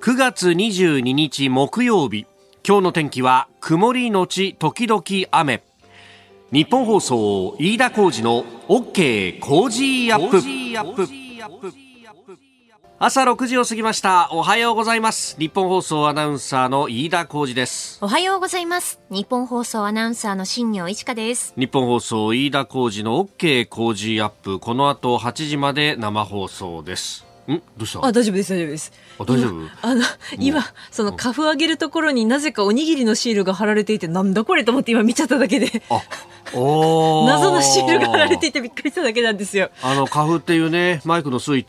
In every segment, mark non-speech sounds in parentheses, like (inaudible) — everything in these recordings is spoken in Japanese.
9月22日木曜日。今日の天気は曇りのち時々雨。日本放送飯田浩二の OK 工事アップ。朝6時を過ぎました。おはようございます。日本放送アナウンサーの飯田浩二です。おはようございます。日本放送アナウンサーの新業一華です。日本放送飯田浩二の OK 工事アップ。この後8時まで生放送ですん？どうした？あ大丈夫です大丈夫です。あ大丈夫？あの今そのカフ上げるところになぜかおにぎりのシールが貼られていてなんだこれと思って今見ちゃっただけで。あ (laughs) 謎のシールが貼られていてびっくりしただけなんですよ。あの、カフっていうね、マイクのスイッ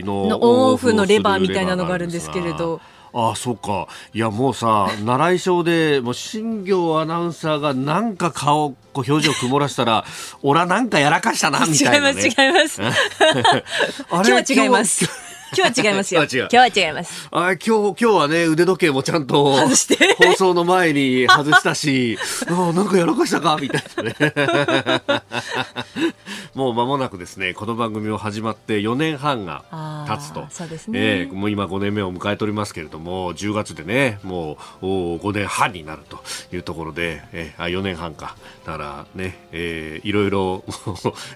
チののオンオフのレバーみたいなのがあるんですけれど。ああ、そっか。いや、もうさ、習い性で、もう、新業アナウンサーがなんか顔、こう表情曇らしたら、俺はなんかやらかしたな、みたいな、ね。違います違います (laughs) あ今日は違います今日は違いますよ今日は違いますあ今日、今日はね、腕時計もちゃんと、外して放送の前に (laughs) 外したし、ああなんかやらかしたかみたいなね。(laughs) もう間もなくですね、この番組を始まって4年半が経つと。そうですねえーもう今5年目を迎えておりますけれども、10月でね、もうお5年半になるというところで、えーあ4年半か。だからね、えーいろいろ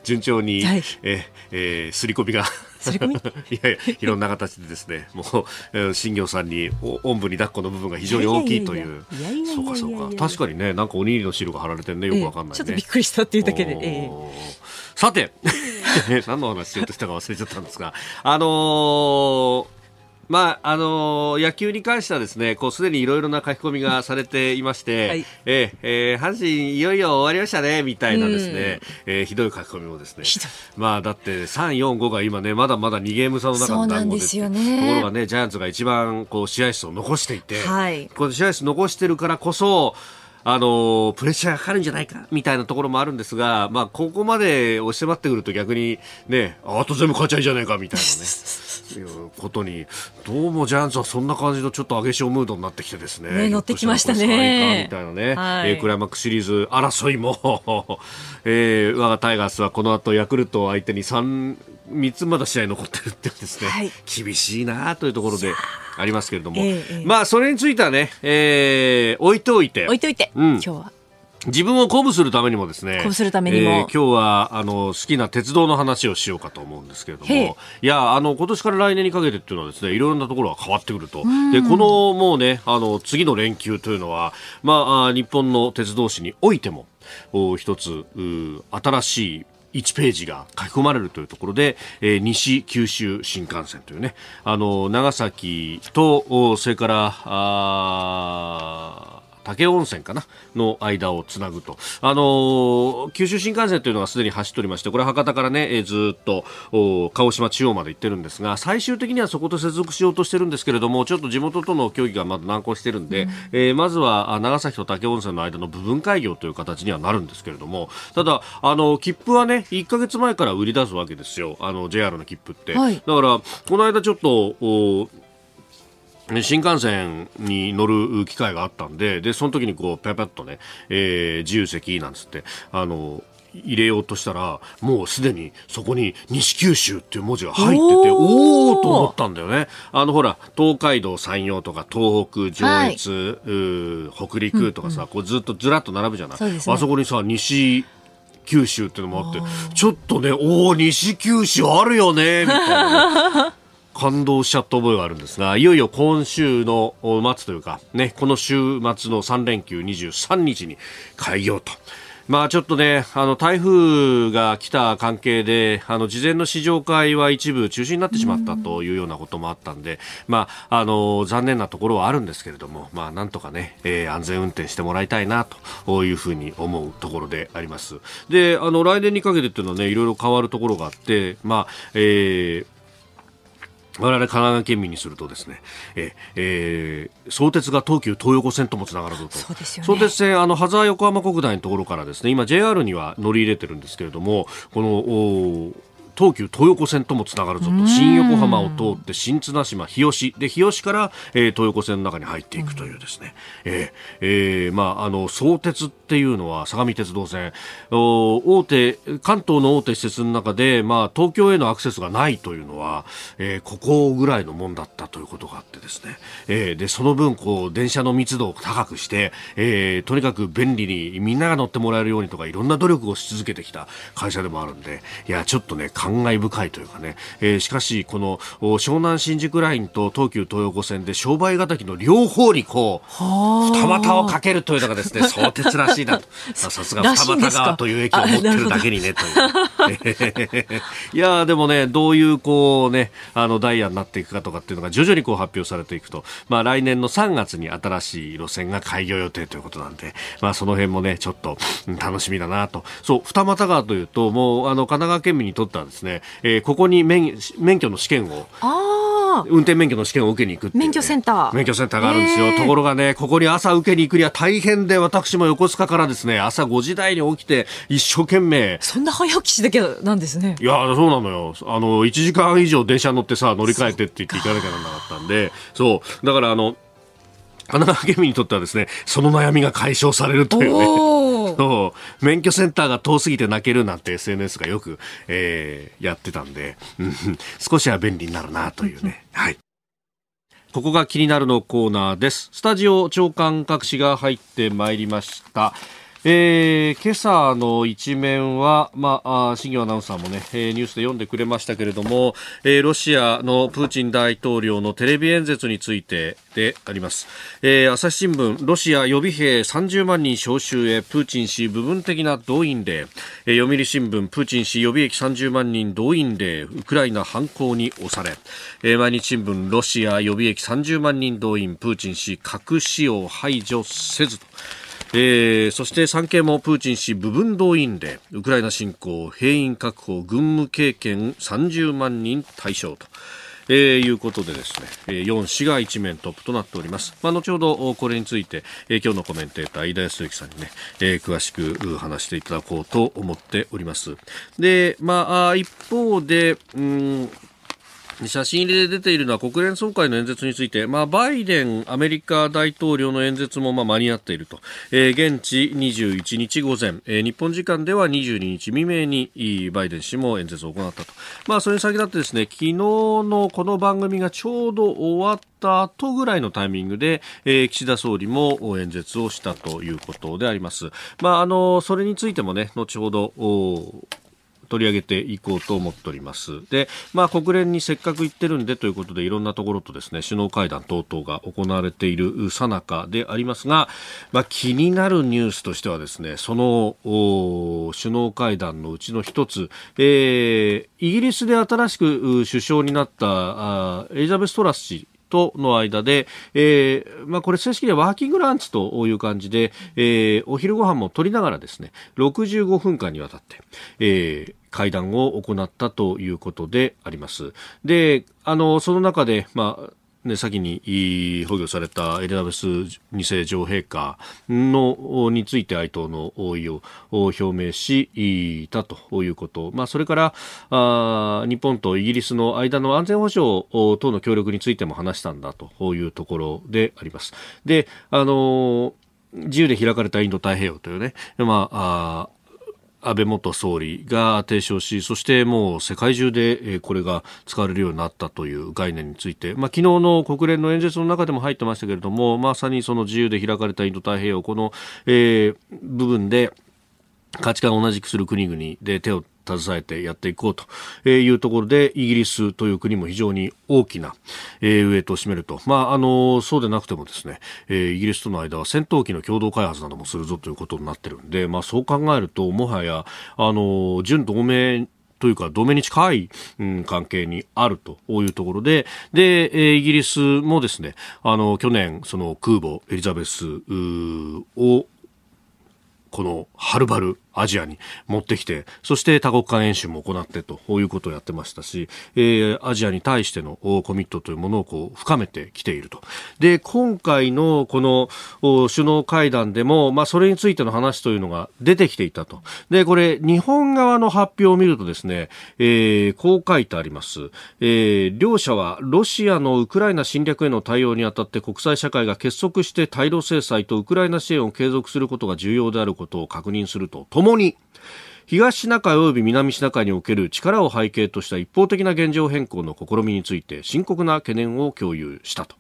順調に、はいえーえー刷り込みが込 (laughs) みいやいやいろんな形でですねもう、えー新業さんにおおんぶに抱っこの部分が非常に大きいという。そうかそうか。確かにねなんかおにぎりの汁が貼られてるねよくわかんないね、ええちょっとびっくりしたっていうだけで、えー。さて (laughs) 何の話しようとしたか忘れちゃったんですがあのーまああのー野球に関してはですね、こうすでにいろいろな書き込みがされていまして、はい。えーえー阪神いよいよ終わりましたねみたいなですね、えーひどい書き込みもですね。まあだって3、4、5が今ねまだまだ2ゲーム差の中の団子ですですよね。ところがねジャイアンツが一番こう試合数を残していて、はい。この試合数残してるからこそ。あのプレッシャーがかかるんじゃないかみたいなところもあるんですが、まあ、ここまで押して待ってくると逆にね、あと全部勝っちゃいじゃないかみたいなね、(laughs) いうことに、どうもジャイアンツはそんな感じのちょっと上げ潮ムードになってきてですね。ね乗ってきましたね。ひょっとらこれ3位かみたいなね、はい。えークライマックスシリーズ争いも、(laughs) えー我がタイガースはこの後ヤクルトを相手に3、3つまだ試合残ってるっていうですね、はい。厳しいなというところであ。りますけれども、ええええ。まあそれについてはね、えー置いておいて。置いといて、うん。今日は。自分を鼓舞するためにもですね。鼓舞するためにも。えー今日はあの好きな鉄道の話をしようかと思うんですけれども。いやあの今年から来年にかけてっていうのはですねいろんなところが変わってくると。でこのもうねあの次の連休というのはまああ日本の鉄道史においてもお一つう新しい1ページが書き込まれるというところで、えー西九州新幹線というね、あの、長崎と、それから、あ武雄温泉かな？の間をつなぐと。あのー九州新幹線というのがすでに走っておりまして、これ博多からね、えーずっと、お鹿児島中央まで行ってるんですが、最終的にはそこと接続しようとしてるんですけれども、ちょっと地元との協議がまだ難航してるんで、えーまずはあ長崎と武雄温泉の間の部分開業という形にはなるんですけれども、ただ、あの、切符はね、1ヶ月前から売り出すわけですよ。あの、JR の切符って。はいだから、この間ちょっと、新幹線に乗る機会があったんで、で、その時にこう、ペペッとね、えー自由席なんつって、あの、入れようとしたら、もうすでにそこに西九州っていう文字が入ってて、おー。おーと思ったんだよね。あのほら、東海道山陽とか東北、上越、うー北陸とかさ、こうずっとずらっと並ぶじゃない。そね。あそこにさ、西、九州っていうのもあって、ちょっとね、おー、西九州あるよね、みたいなね、(laughs) 感動しちゃった覚えがあるんですが、いよいよ今週の末というか、ね、この週末の3連休23日に開業と。まあちょっとね、あの台風が来た関係で、あの事前の試乗会は一部中止になってしまったというようなこともあったんで、まああの残念なところはあるんですけれども、まあなんとかね、えー安全運転してもらいたいなというふうに思うところであります。で、あの来年にかけてっていうのはね、いろいろ変わるところがあって、まあ、えー我々神奈川県民にするとですね、ええー相鉄が東急東横線ともつながるぞと。そうですよね相鉄線、あの、羽沢横浜国大のところからですね、今 JR には乗り入れてるんですけれども、この、お東急東横線ともつながるぞと。新横浜を通って新綱島日吉。で日吉から、えー、東横線の中に入っていくというですね、うん、えー、えー、まああの相鉄っていうのは相模鉄道線。大手関東の大手施設の中でまあ東京へのアクセスがないというのは、えー、ここぐらいのもんだったということがあってですね、えー、でその分こう電車の密度を高くして、えー、とにかく便利にみんなが乗ってもらえるようにとかいろんな努力をし続けてきた会社でもあるんでいやちょっとね感慨深いというかね、えー、しかしこの湘南新宿ラインと東急東横線で商売敵の両方にこう二股をかけるというのがですね相鉄らしいなと。(laughs) さすが二股川という駅を持ってるだけにねという。(laughs) いやでもねどういうこうねあのダイヤになっていくかとかっていうのが徐々にこう発表されていくと。まあ来年の3月に新しい路線が開業予定ということなんで。まあその辺もねちょっと楽しみだなと。そう二股川というともうあの神奈川県民にとってはですね、えー、ここに免免許の試験を運転免許の試験を受けに行く、ね、免許センター。免許センターがあるんですよ、ところがねここに朝受けに行くには大変で私も横須賀からですね朝5時台に起きて一生懸命。そんな早起きしなきゃなんですね。いやそうなのよ。あの1時間以上電車乗ってさ乗り換えてって言って行かなきゃならなかったんで。そう。だからあの神奈川県民にとってはですねその悩みが解消されるというねそう免許センターが遠すぎて泣けるなんて SNS がよく、えー、やってたんで、少しは便利になるなというね。はい。ここが気になるのコーナーです。スタジオ長官各紙が入ってまいりました。えー、今朝の一面は、まあ、新業アナウンサーもね、ニュースで読んでくれましたけれども、えー、ロシアのプーチン大統領のテレビ演説についてであります。えー、朝日新聞、ロシア予備兵30万人招集へ、プーチン氏部分的な動員令。えー、読売新聞、プーチン氏予備役30万人動員令、ウクライナ反攻に押され。えー、毎日新聞、ロシア予備役30万人動員、プーチン氏核使用排除せずと。えー、そして産経もプーチン氏部分動員令ウクライナ侵攻兵員確保軍務経験30万人対象と。えー、いうことでですね、えー、4紙が一面トップとなっております。まあ、後ほどこれについて、えー、今日のコメンテーター、飯田康之さんにね、えー、詳しく話していただこうと思っております。で、まあ、一方で、うん写真入りで出ているのは国連総会の演説について、まあ、バイデンアメリカ大統領の演説もまあ間に合っていると、えー、現地21日午前、えー、日本時間では22日未明にバイデン氏も演説を行ったと、まあ、それに先立ってですね昨日のこの番組がちょうど終わった後ぐらいのタイミングで、えー、岸田総理も演説をしたということであります。まあ、あのそれについてもね後ほど取り上げていこうと思っております。で、まあ、国連にせっかく行ってるんでということで、いろんなところとですね、首脳会談等々が行われているさなかでありますが、まあ、気になるニュースとしてはですね、その、首脳会談のうちの一つ、えー、イギリスで新しく首相になったあエリザベス・トラス氏との間で、えーまあ、これ正式にはワーキングランチという感じで、えー、お昼ご飯も取りながらですね65分間にわたって、えー、会談を行ったということであります。であのその中で、まあね、先に保護されたエリザベス2世女王陛下のについて哀悼の応意を表明したということ、まあ、それからあ日本とイギリスの間の安全保障等の協力についても話したんだというところであります。であの自由で開かれたインド太平洋というね、まあ、安倍元総理が提唱し、そしてもう世界中でこれが使われるようになったという概念について、まあ、昨日の国連の演説の中でも入ってましたけれども、まさにその自由で開かれたインド太平洋、この、えー、部分で価値観を同じくする国々で手を携えてやっていこうというところでイギリスという国も非常に大きな、えー、ウエイトを占めると、まあ、あのそうでなくてもですね、えー、イギリスとの間は戦闘機の共同開発などもするぞということになってるんで、まあ、そう考えるともはやあの準同盟というか同盟に近い、うん、関係にあるというところで、で、えー、イギリスもですね、あの、去年、その空母エリザベスをこのはるばるアジアに持ってきて、そして多国間演習も行ってということをやってましたし、えー、アジアに対してのコミットというものをこう深めてきていると。で、今回のこの首脳会談でも、まあ、それについての話というのが出てきていたと。で、これ、日本側の発表を見るとですね、えー、こう書いてあります。えー、両者はロシアのウクライナ侵略への対応にあたって国際社会が結束して対ロ制裁とウクライナ支援を継続することが重要であることを確認するとともに東シナ海及び南シナ海における力を背景とした一方的な現状変更の試みについて深刻な懸念を共有したと。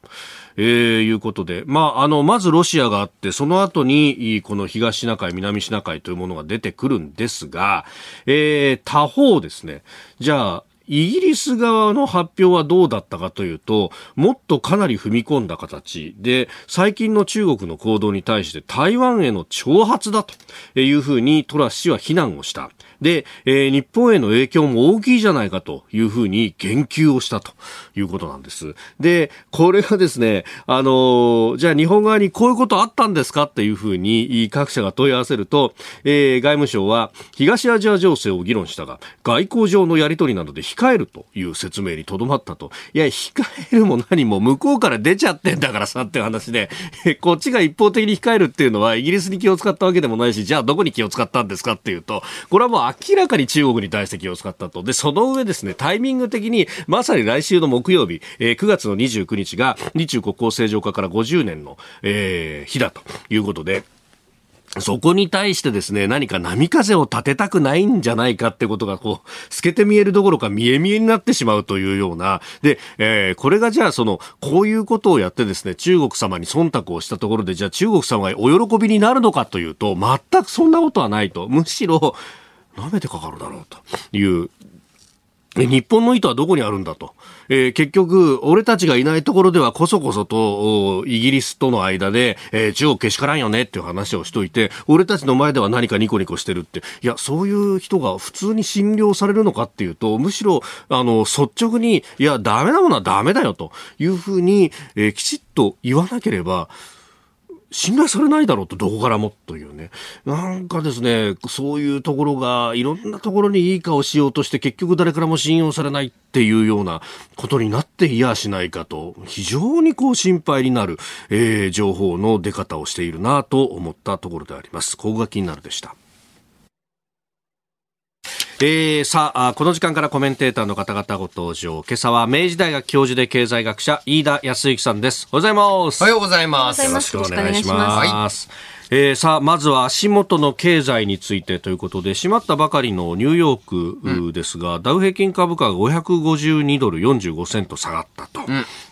えー、いうことで、まあ、あの、まずロシアがあって、その後に、この東シナ海、南シナ海というものが出てくるんですが、えー、他方ですね、じゃあ、イギリス側の発表はどうだったかというと、もっとかなり踏み込んだ形で、最近の中国の行動に対して台湾への挑発だというふうにトラス氏は非難をした。で、えー、日本への影響も大きいじゃないかというふうに言及をしたということなんです。で、これがですね、あのー、じゃあ日本側にこういうことあったんですかっていうふうに各社が問い合わせると、えー、外務省は東アジア情勢を議論したが、外交上のやり取りなどで控えるという説明にとどまったと。いや、控えるも何も向こうから出ちゃってんだからさっていう話で、こっちが一方的に控えるっていうのはイギリスに気を使ったわけでもないし、じゃあどこに気を使ったんですかっていうと、これはもう明らかに中国に対して気を使ったと。で、その上ですね、タイミング的に、まさに来週の木曜日、えー、9月の29日が日中国交正常化から50年の、えー、日だということで、そこに対してですね、何か波風を立てたくないんじゃないかってことが、こう、透けて見えるどころか見え見えになってしまうというような、で、えー、これがじゃあその、こういうことをやってですね、中国様に忖度をしたところで、じゃあ中国様がお喜びになるのかというと、全くそんなことはないと。むしろ、舐めてかかるだろうという日本の意図はどこにあるんだと。えー、結局、俺たちがいないところではこそこそと、イギリスとの間で、えー、中国けしからんよねっていう話をしといて、俺たちの前では何かニコニコしてるって。いや、そういう人が普通に診療されるのかっていうと、むしろ、あの、率直に、いや、ダメなものはダメだよというふうに、えー、きちっと言わなければ、信頼されないだろうと、どこからもというね。なんかですね、そういうところが、いろんなところにいい顔しようとして、結局誰からも信用されないっていうようなことになっていやしないかと、非常にこう心配になる、えー、情報の出方をしているなと思ったところであります。ここが気になるでした。えー、さあ、この時間からコメンテーターの方々ご登場。今朝は明治大学教授で経済学者、飯田康之さんです。おはようございます。おはようございます。よろしくお願いします。えー、さあ、まずは足元の経済についてということで、閉まったばかりのニューヨークですが、うん、ダウ平均株価が552ドル45セント下がったと、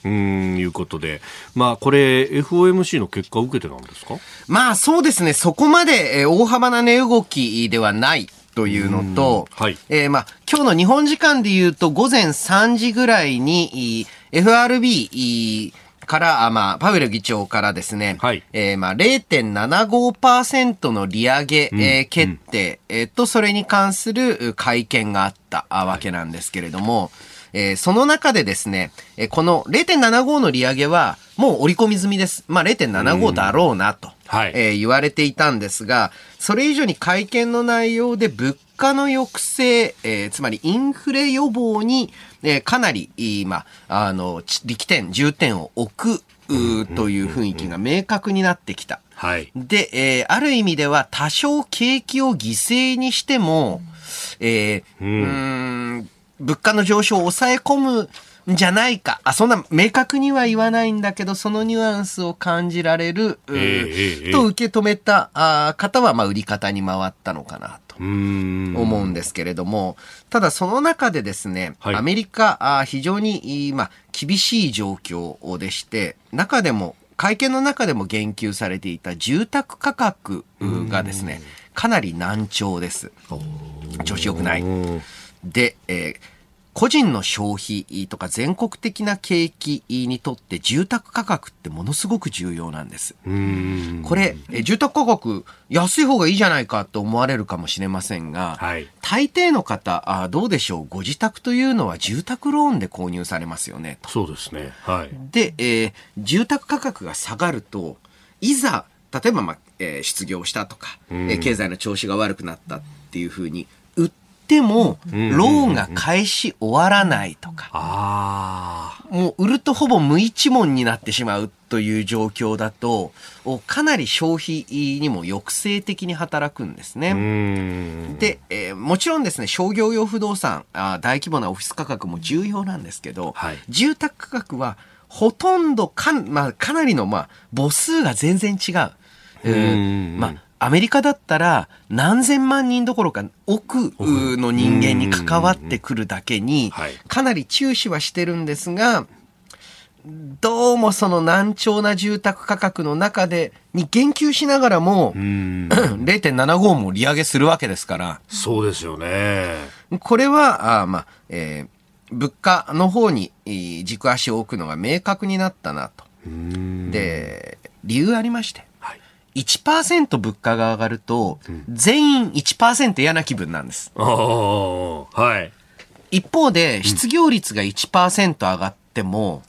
うん、いうことで、まあ、これ、FOMC の結果を受けてなんですか？まあ、そうですね。そこまで大幅な値動きではない。というのと、はい、えー、まあ、今日の日本時間で言うと午前3時ぐらいに FRB から、まあ、パウエル議長からですね、はい、えー、まあ、0.75%の利上げ、うん、えー、決定、うん、えー、と、それに関する会見があったわけなんですけれども、はいえー、その中でですね、えー、この0.75の利上げはもう織り込み済みです。まあ0.75だろうなと、はい、えー、言われていたんですが、それ以上に会見の内容で物価の抑制、えー、つまりインフレ予防に、えー、かなり、まあ、あの、力点、重点を置く、という雰囲気が明確になってきた。はい。で、えー、ある意味では多少景気を犠牲にしても、えー、うん、うん物価の上昇を抑え込むんじゃないか。あ、そんな明確には言わないんだけど、そのニュアンスを感じられる、えー、と受け止めたあ方は、まあ、売り方に回ったのかなと思うんですけれども、ただその中でですね、はい、アメリカ、あ非常に、まあ、厳しい状況でして、中でも、会見の中でも言及されていた住宅価格がですね、かなり難聴です。調子良くない。で、えー、個人の消費とか全国的な景気にとって住宅価格ってものすごく重要なんです。これ、住宅価格安い方がいいじゃないかと思われるかもしれませんが、はい、大抵の方あ、どうでしょう、ご自宅というのは住宅ローンで購入されますよね。そうですね。はい。で、えー、住宅価格が下がると、いざ例えば、まあ、えー、失業したとか、うん、えー、経済の調子が悪くなったっていうふうに売っても、ローンが返し終わらないとか、もう売るとほぼ無一文になってしまうという状況だと、かなり消費にも抑制的に働くんですね。で、えー、もちろんですね、商業用不動産あ、大規模なオフィス価格も重要なんですけど、はい、住宅価格はほとんどか、まあ、かなりの、まあ、母数が全然違う。うんまあ、アメリカだったら何千万人どころか億の人間に関わってくるだけにかなり注視はしてるんですがどうもその難聴な住宅価格の中でに言及しながらも (clears throat) 0.75も利上げするわけですから。そうですよね。これはあまあ、えー、物価の方に軸足を置くのが明確になったなと。で理由ありまして1%物価が上がると、全員1%嫌な気分なんです。はい。一方で、失業率が1%上がっても、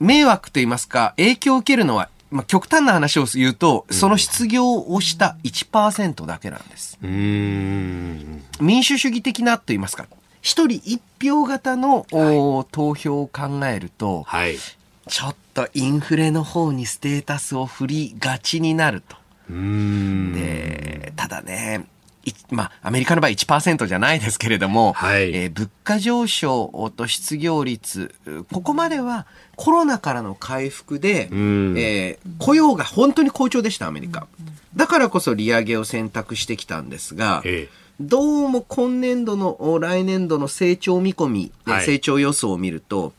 迷惑と言いますか、影響を受けるのは、まあ、極端な話を言うと、その失業をした1%だけなんです。民主主義的なと言いますか、一人一票型の、はい、投票を考えると、はい、ちょっとインフレの方にステータスを振りがちになると。で、ただね、まあ、アメリカの場合1%じゃないですけれども、はい、えー、物価上昇と失業率、ここまではコロナからの回復で、えー、雇用が本当に好調でした、アメリカ。だからこそ利上げを選択してきたんですが、ええ。どうも今年度の来年度の成長見込み、はい、成長予想を見ると、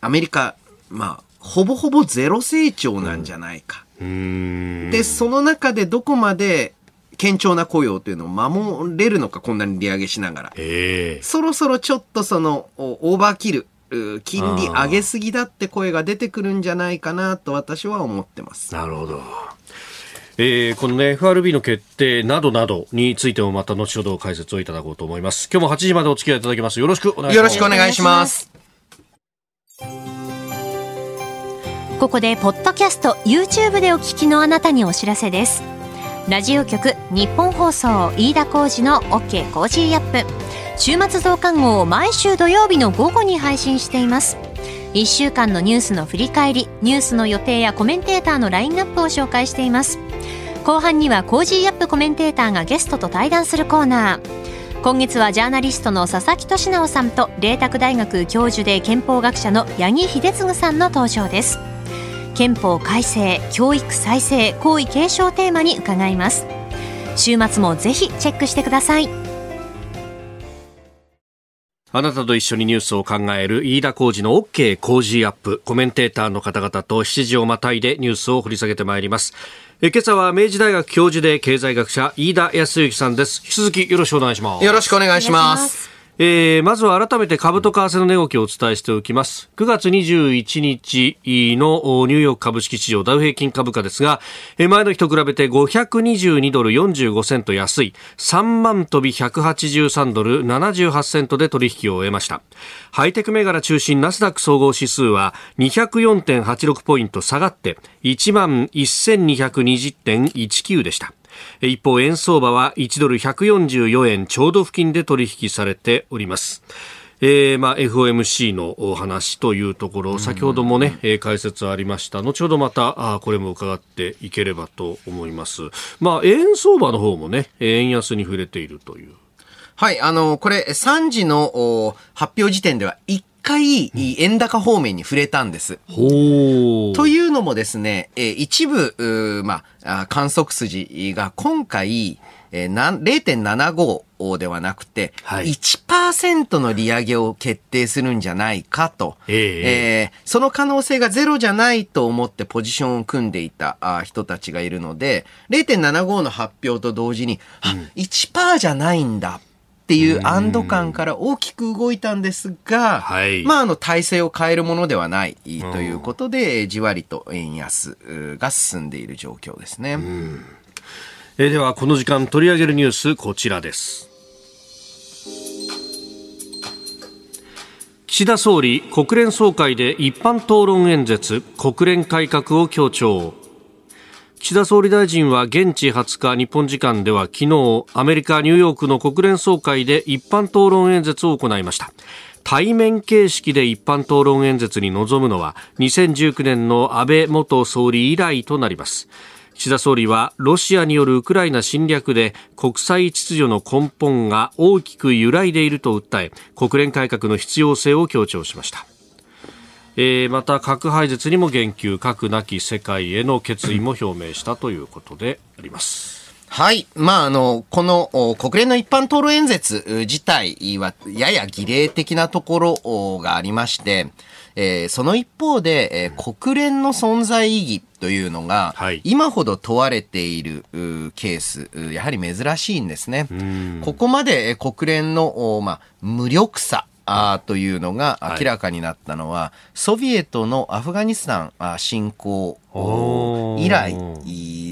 アメリカ、まあ、ほぼほぼゼロ成長なんじゃないか。で、その中でどこまで堅調な雇用というのを守れるのか、こんなに利上げしながら。そろそろちょっとその、オーバーキル、金利上げすぎだって声が出てくるんじゃないかなと私は思ってます。なるほど。えー、このね、FRB の決定などなどについてもまた後ほど解説をいただこうと思います。今日も8時までお付き合いいただきます。よろしくお願いします。よろしくお願いします。ここでポッドキャスト YouTube でお聞きのあなたにお知らせです。ラジオ局ニッポン放送飯田浩司の OK コージーアップ。週末増刊号を毎週土曜日の午後に配信しています。1週間のニュースの振り返りニュースの予定やコメンテーターのラインナップを紹介しています。後半にはコージーアップコメンテーターがゲストと対談するコーナー。今月はジャーナリストの佐々木俊尚さんと麗澤大学教授で憲法学者の八木秀次さんの登場です。憲法改正教育再生皇位継承テーマに伺います。週末もぜひチェックしてください。あなたと一緒にニュースを考える飯田浩二の OK 工事アップコメンテーターの方々と7時をまたいでニュースを掘り下げてまいります。え今朝は明治大学教授で経済学者飯田康之さんです。引き続きよろしくお願いします。よろしくお願いします。えー、まずは改めて株と為替の値動きをお伝えしておきます。9月21日のニューヨーク株式市場ダウ平均株価ですが、前の日と比べて522ドル45セント安い3万飛び183ドル78セントで取引を終えました。ハイテク銘柄中心ナスダック総合指数は204.86ポイント下がって1万1220.19でした。一方円相場は1ドル144円ちょうど付近で取引されておりますえーまあ、FOMC のお話というところ、先ほどもね、えー、解説ありました。後ほどまた、あこれも伺っていければと思います。まあ、円相場の方もね、円安に触れているという。はい、あの、これ、3時の発表時点では1回、円高方面に触れたんです。というのもですね、え一部、まあ、観測筋が今回、え0.75ではなくて、はい、1%の利上げを決定するんじゃないかと、えー、えー、その可能性がゼロじゃないと思ってポジションを組んでいたあ人たちがいるので、0.75の発表と同時に、うん、1%じゃないんだ。っていう安堵感から大きく動いたんですが、はい、まあ、あの、体制を変えるものではないということで、じわりと円安が進んでいる状況ですね。えでは、この時間取り上げるニュース、こちらです。岸田総理、国連総会で一般討論演説、国連改革を強調。岸田総理大臣は現地20日日本時間では昨日アメリカニューヨークの国連総会で一般討論演説を行いました。対面形式で一般討論演説に臨むのは2019年の安倍元総理以来となります。岸田総理はロシアによるウクライナ侵略で国際秩序の根本が大きく揺らいでいると訴え国連改革の必要性を強調しました。えー、また核廃絶にも言及核なき世界への決意も表明したということであります。はい。まあ、あの、この国連の一般討論演説自体はやや儀礼的なところがありまして、えー、その一方で、えー、国連の存在意義というのが、はい、今ほど問われているケース、やはり珍しいんですね。ここまで国連の、まあ、無力さ、あというのが明らかになったのは、はい、ソビエトのアフガニスタン侵攻以来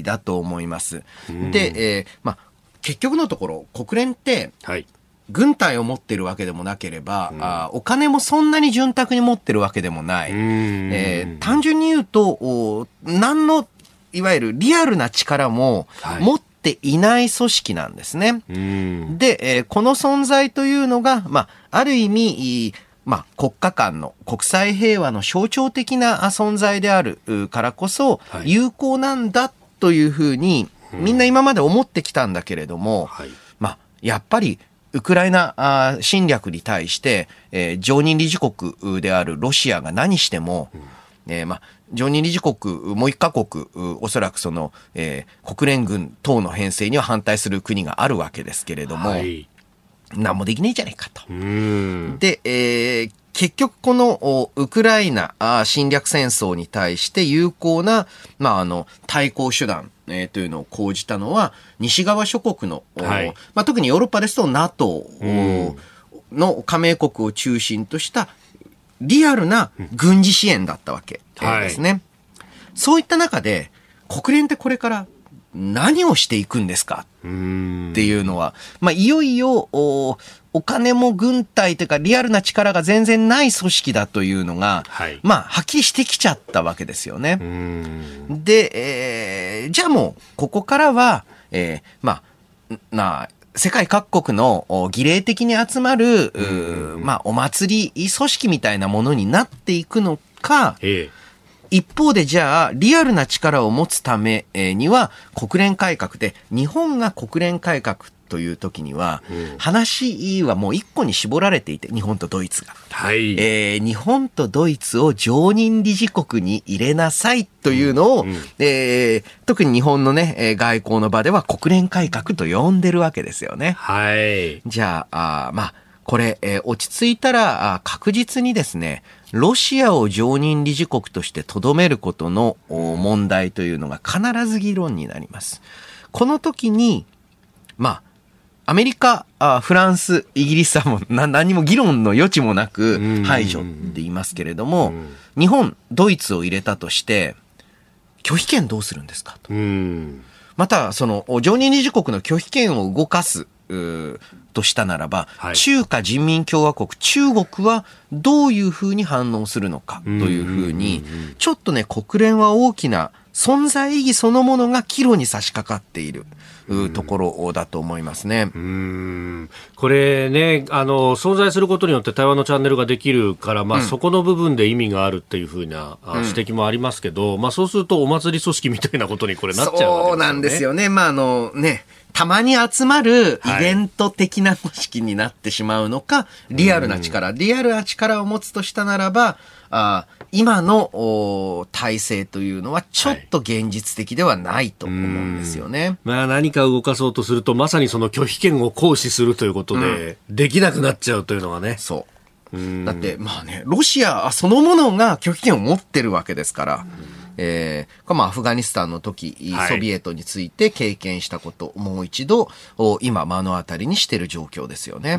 だと思います。で、えー、まあ、結局のところ、国連って、はい。軍隊を持ってるわけでもなければ、うん、あお金もそんなに潤沢に持ってるわけでもない。えー、単純に言うと、何の、いわゆるリアルな力も持っていない組織なんですね。で、えー、この存在というのが、まあ、ある意味、まあ、国家間の国際平和の象徴的な存在であるからこそ、有効なんだというふうに、みんな今まで思ってきたんだけれども、はい、まあ、やっぱりウクライナ侵略に対して、えー、常任理事国であるロシアが何しても、うん、えー、まあ、常任理事国もう一カ国、おそらくその、えー、国連軍等の編成には反対する国があるわけですけれども、はい、何もできないじゃないかと。で、えー、結局このウクライナ侵略戦争に対して有効な、まあ、あの対抗手段、えー、というのを講じたのは西側諸国の、はい、まあ、特にヨーロッパですと NATO の加盟国を中心としたリアルな軍事支援だったわけ。ですね。はい、そういった中で国連ってこれから何をしていくんですかっていうのは、まあ、いよいよお、お金も軍隊というかリアルな力が全然ない組織だというのが、はい、まあ、はっきりしてきちゃったわけですよね。で、えー、じゃあもう、ここからは、えー、まあ、な世界各国の儀礼的に集まる、まあ、お祭り組織みたいなものになっていくのか、ええ。一方でじゃあ、リアルな力を持つためには、国連改革で、日本が国連改革という時には、うん、話はもう一個に絞られていて、日本とドイツが。はい。えー、日本とドイツを常任理事国に入れなさいというのを、うんうん、えー、特に日本のね、外交の場では国連改革と呼んでるわけですよね。はい。じゃあ、あまあ、これ、えー、落ち着いたら確実にですね、ロシアを常任理事国としてとどめることの問題というのが必ず議論になります。この時に、まあ、アメリカ、あフランス、イギリスはもう何も議論の余地もなく排除って言いますけれども、日本、ドイツを入れたとして、拒否権どうするんですかと。また、その、常任理事国の拒否権を動かすとしたならば、はい、中華人民共和国、中国はどういうふうに反応するのかというふうに、ちょっとね、国連は大きな存在意義そのものが岐路に差し掛かっている。ところだと思いますね。うんこれね、あの、存在することによって対話のチャンネルができるから、まあ、うん、そこの部分で意味があるっていうふうな、指摘もありますけど、まあ、そうするとお祭り組織みたいなことにこれなっちゃうわけですよね。そうなんですよね。まあ、あのね、たまに集まるイベント的な組織になってしまうのか、はい、リアルな力、リアルな力を持つとしたならば、あ今の体制というのはちょっと現実的ではないと思うんですよね。はい、まあ何か動かそうとすると、まさにその拒否権を行使するということで、うん、できなくなっちゃうというのはね。そう。だって、まあね、ロシアそのものが拒否権を持ってるわけですから、えー、まあ、アフガニスタンの時、ソビエトについて経験したこと、もう一度、今、目の当たりにしている状況ですよね。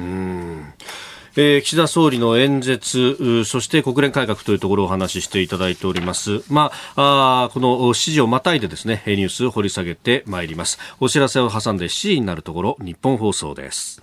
えー、岸田総理の演説、そして国連改革というところをお話ししていただいております。まあ、あこの指示をまたいでですね、ニュースを掘り下げてまいります。お知らせを挟んで7時になるところ、日本放送です。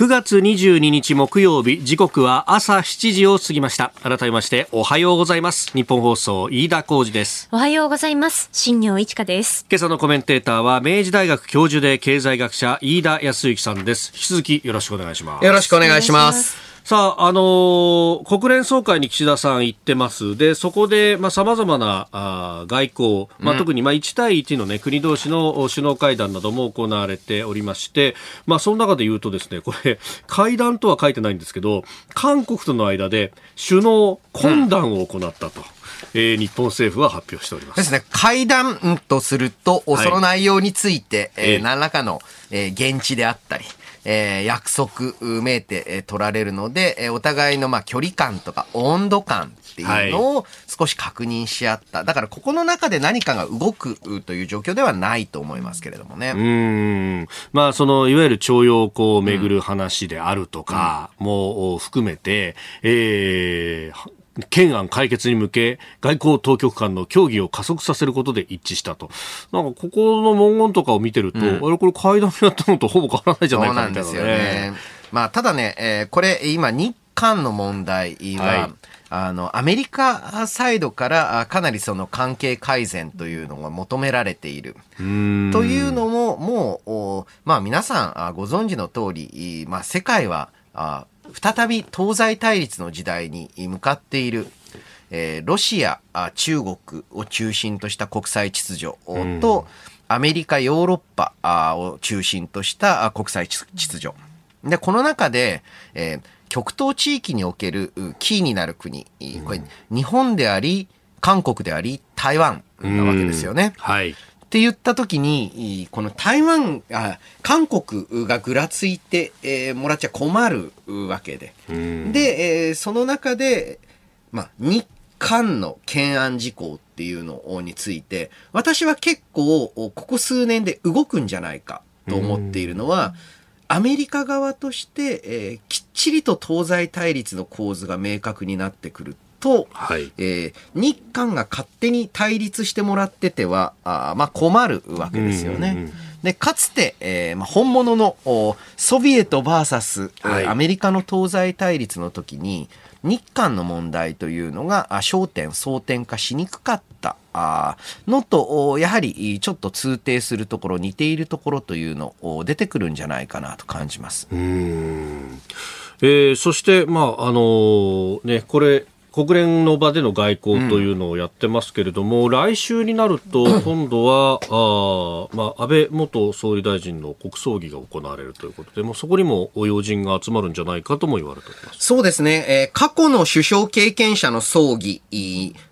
9月22日木曜日時刻は朝7時を過ぎました。改めましておはようございます。日本放送飯田浩二です。おはようございます。新業一華です。今朝のコメンテーターは明治大学教授で経済学者飯田康之さんです。引き続きよろしくお願いします。よろしくお願いしますさあ、あのー、国連総会に岸田さん行ってます。で、そこで、まあ、様々な、あ外交、まあ、特に、まあ、1対1のね、国同士の首脳会談なども行われておりまして、まあ、その中で言うとですね、これ、会談とは書いてないんですけど、韓国との間で首脳懇談を行ったと。うんえー、日本政府は発表しております。ですね。会談とすると、はい、その内容について、えー、何らかの、えー、現地であったり、えー、約束めいて、えー、取られるので、えー、お互いのまあ距離感とか温度感っていうのを少し確認し合った。だからここの中で何かが動くという状況ではないと思いますけれどもね。うん。まあそのいわゆる徴用工をめぐる話であるとかも含めて、うん、えー、懸案解決に向け外交当局間の協議を加速させることで一致したと。なんかここの文言とかを見てると、うん、あれこれ会談やったのとほぼ変わらないじゃないかみたいな、ね、ね。まあただね、えー、これ今日韓の問題は、はいあの、アメリカサイドからかなりその関係改善というのが求められている。というのも、もう、まあ皆さんご存知の通り、まあ世界は、再び東西対立の時代に向かっている、えー、ロシア、中国を中心とした国際秩序と、アメリカ、ヨーロッパを中心とした国際秩序。で、この中で、えー、極東地域におけるキーになる国、これ、日本であり、韓国であり、台湾なわけですよね。はい。って言った時に、この台湾、あ韓国がぐらついて、えー、もらっちゃ困るわけで。で、えー、その中で、まあ、日韓の懸案事項っていうのについて、私は結構、ここ数年で動くんじゃないかと思っているのは、アメリカ側として、えー、きっちりと東西対立の構図が明確になってくると、はい、えー、日韓が勝手に対立してもらってては、あまあ困るわけですよね。うんうんうんで、かつて、えーまあ、本物のソビエト VS、はい、アメリカの東西対立の時に、日韓の問題というのが焦点、争点化しにくかったのと、やはりちょっと通底するところ、似ているところというの出てくるんじゃないかなと感じます。うんえー、そして、まああのー、ね、これ国連の場での外交というのをやってますけれども、うん、来週になると、(clears throat) 今度は、あまあ、安倍元総理大臣の国葬儀が行われるということで、もうそこにも要人が集まるんじゃないかとも言われております。そうですね。えー、過去の首相経験者の葬儀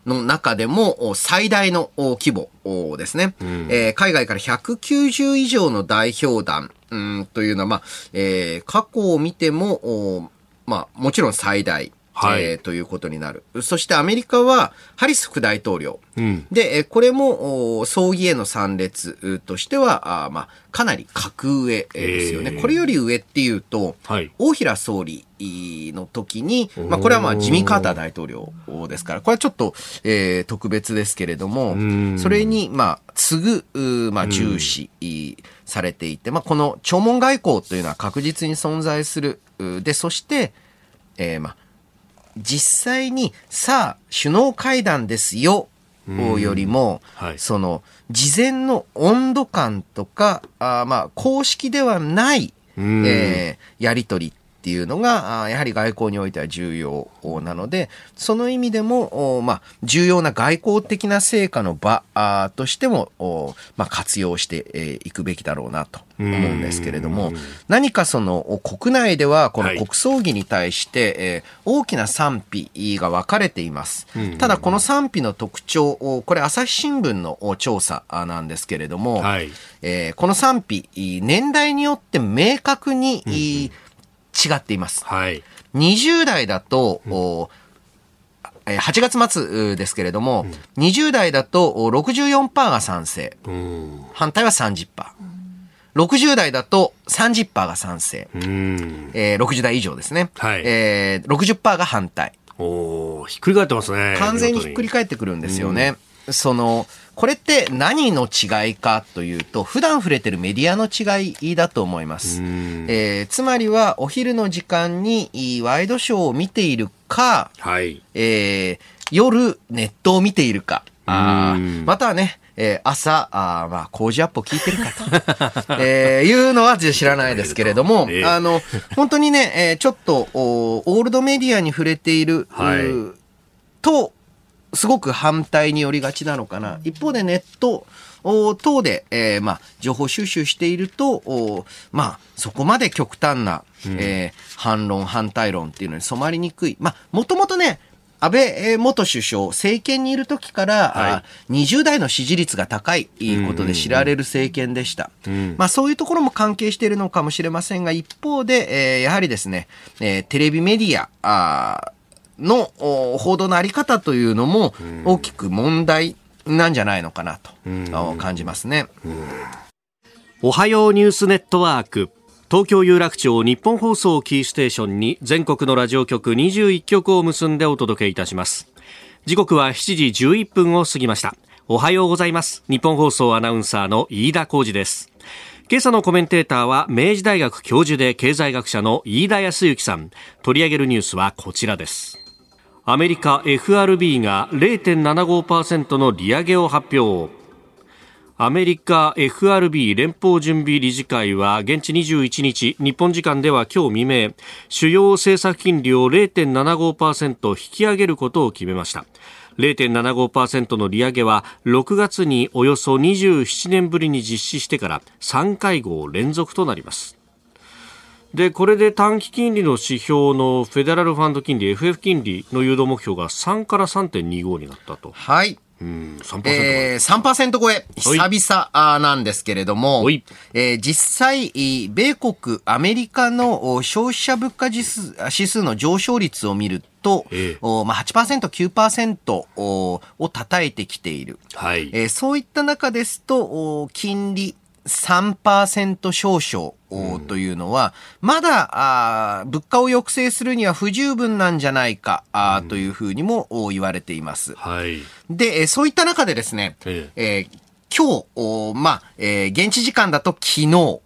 の中でも最大の規模ですね。うん、えー、海外から190以上の代表団、うんというのは、まあ、えー、過去を見ても、まあ、もちろん最大。はい、えー、ということになる。そしてアメリカはハリス副大統領。うん、で、これも葬儀への参列としては、あまあ、かなり格上ですよね、えー、これより上っていうと、はい、大平総理の時に、まあ、これはまあジミー・カーター大統領ですから、これはちょっと、えー、特別ですけれども、それに、まあ、次ぐ、まあ、重視されていて、まあ、この弔問外交というのは確実に存在する。で、そして、えー、まあ、実際にさあ首脳会談ですよよりも、はい、その事前の温度感とかあまあ公式ではない、えー、やり取りっていうのが、やはり外交においては重要なので、その意味でも、まあ、重要な外交的な成果の場としても、まあ、活用していくべきだろうなと思うんですけれども、何かその国内ではこの国葬儀に対して、え大きな賛否が分かれています。ただこの賛否の特徴、これ朝日新聞の調査なんですけれども、はい、えこの賛否、年代によって明確に、違っています。はい、20代だと、うん、8月末ですけれども、うん、20代だと64%が賛成、うん、反対は30%。60代だと30%が賛成、うん、えー、60代以上ですね、はい。えー、60%が反対。おひっくり返ってますね。完全にひっくり返ってくるんですよね、その、これって何の違いかというと、普段触れてるメディアの違いだと思います。えー、つまりは、お昼の時間にワイドショーを見ているか、はい、えー、夜ネットを見ているか、あまたはね、えー、朝、あまあ、工事アップを聞いてるかと、(laughs) えー、いうのは知らないですけれども、えー、あの、本当にね、えー、ちょっとお、オールドメディアに触れている、はい、と、すごく反対によりがちなのかな。一方でネット、等で、えー、まあ、情報収集していると、まあ、そこまで極端な、うん、えー、反論、反対論っていうのに染まりにくい。まあ、もともとね、安倍元首相、政権にいる時から、はい、20代の支持率が高いことで知られる政権でした。まあそういうところも関係しているのかもしれませんが、一方で、えー、やはりですね、えー、テレビメディアあの報道のあり方というのも大きく問題なんじゃないのかなと感じますね。おはようニュースネットワーク。東京有楽町日本放送キーステーションに全国のラジオ局21局を結んでお届けいたします。時刻は7時11分を過ぎました。おはようございます。日本放送アナウンサーの飯田浩二です。今朝のコメンテーターは明治大学教授で経済学者の飯田康之さん。取り上げるニュースはこちらですアメリカ FRB が0.75%の利上げを発表。アメリカ FRB 連邦準備理事会は現地21日日本時間では今日未明主要政策金利を0.75%引き上げることを決めました。0.75%の利上げは6月におよそ27年ぶりに実施してから3会合連続となります。でこれで短期金利の指標のフェデラルファンド金利 FF 金利の誘導目標が3から3.25になったと。はい。3%, え。ー、3%超え、久々なんですけれども、えー、実際、米国、アメリカの消費者物価指数指数の上昇率を見ると、えー、まあ8%、9%を叩いてきている、はい。えー。そういった中ですと、金利3%少々というのは、まだあ物価を抑制するには不十分なんじゃないかあというふうにも言われています。はい、で、そういった中でですね、ええー、今日、まあ、えー、現地時間だと昨日、